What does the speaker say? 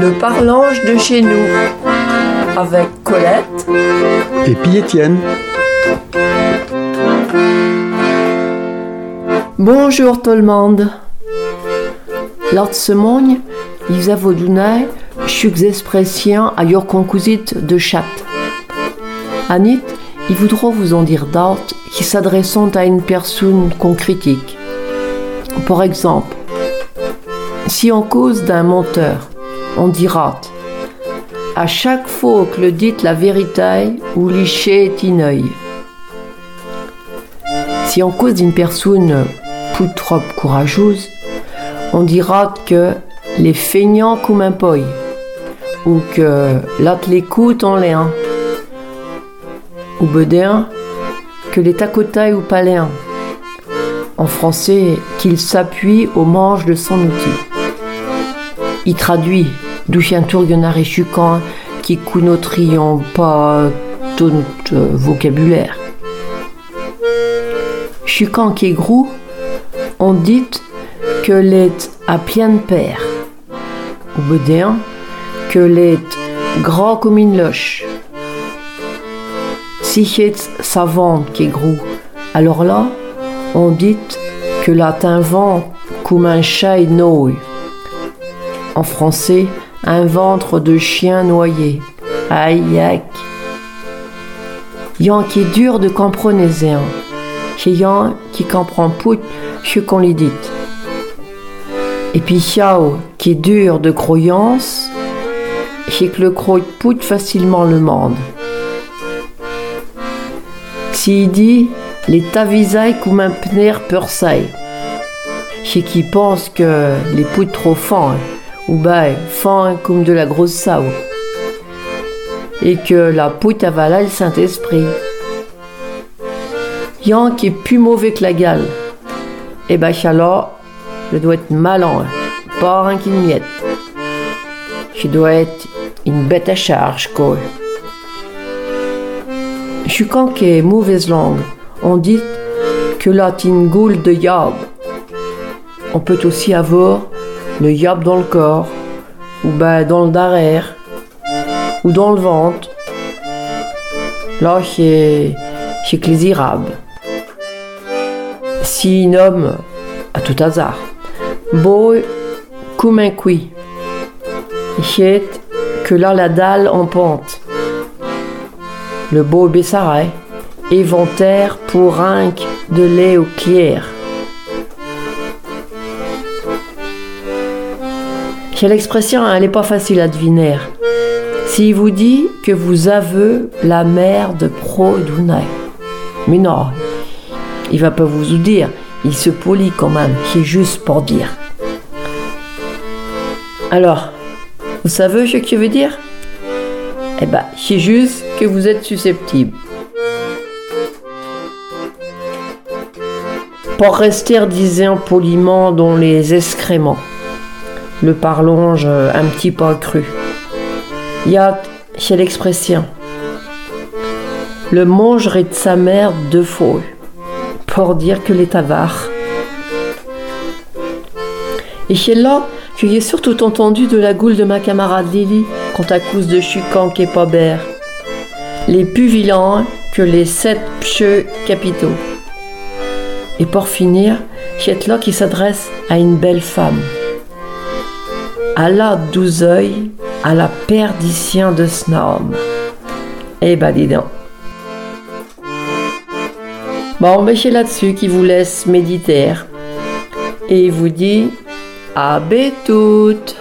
Le parlange de chez nous avec Colette et puis Étienne. Bonjour tout le monde. Laatste morgen, ils avodunai, chux expressions à your concousit de chat. Anit, il voudra vous en dire d'autres qui s'adressant à une personne qu'on critique. Par exemple, si on cause d'un menteur, on dira à chaque fois que le dit la vérité ou liché est œil. Si on cause d'une personne plus courageuse, on dira que les feignants comme un poil ou que l'autre l'écoute en l'air ou bedin que les tacotailles ou paléens en français qu'il s'appuie au manche de son outil. Il traduit tourguenard et chucan qui counotrions pas tout vocabulaire. Est gros, on dit que l'est à plein de père. Ou bedin que l'est grand comme une loche. Si c'est savante qui est gros, alors là, on dit que là vent comme un chat nouille. En français, un ventre de chien noyé. Aïe aïe. Yan qui est dur de comprendre. Chez Yan qui comprend pas ce qu'on lui dit. Et puis Xiao qui est dur de croyance, c'est que le croit pout facilement le monde. S'il dit les tavisailles comme un pner persaille, c'est qui pense que les poutres trop fins, ou ben fins comme de la grosse sao, et que la poutre avala le Saint-Esprit. Yan qui est plus mauvais que la gale, et ben alors, je dois être malin, pas un qui miette. Je dois être une bête à charge, quoi. Je suis quand mauvaise langue. On dit que une goule de yab. On peut aussi avoir le yab dans le corps, ou ben dans le derrière, ou dans le ventre. Là, c'est c'est les Si un homme, à tout hasard, beau comme un cuit, que là la dalle en pente. Le beau Bessaray, éventaire pour rinque de lait au clair. Quelle expression, elle n'est pas facile à deviner. S'il vous dit que vous avez la mère de Pro Mais non, il va pas vous dire, il se polit quand même, c'est juste pour dire. Alors, vous savez ce que je veux dire? Eh ben, c'est juste que vous êtes susceptible. Pour rester, disait poliment, dans les excréments. Le parlonge un petit peu cru. Il y a chez l'expression. Le mangerait de sa mère deux fois. Pour dire que les avare. Et chez là, que j'ai surtout entendu de la goule de ma camarade Lily quant à de Chucan est pas bère. Les plus vilains que les sept pcheux capitaux. Et pour finir, c'est là qui s'adresse à une belle femme. À la douze œils, à la perdition de Snom. Eh ben dis donc. Bon, mais c'est là-dessus qui vous laisse méditer et vous dit à toutes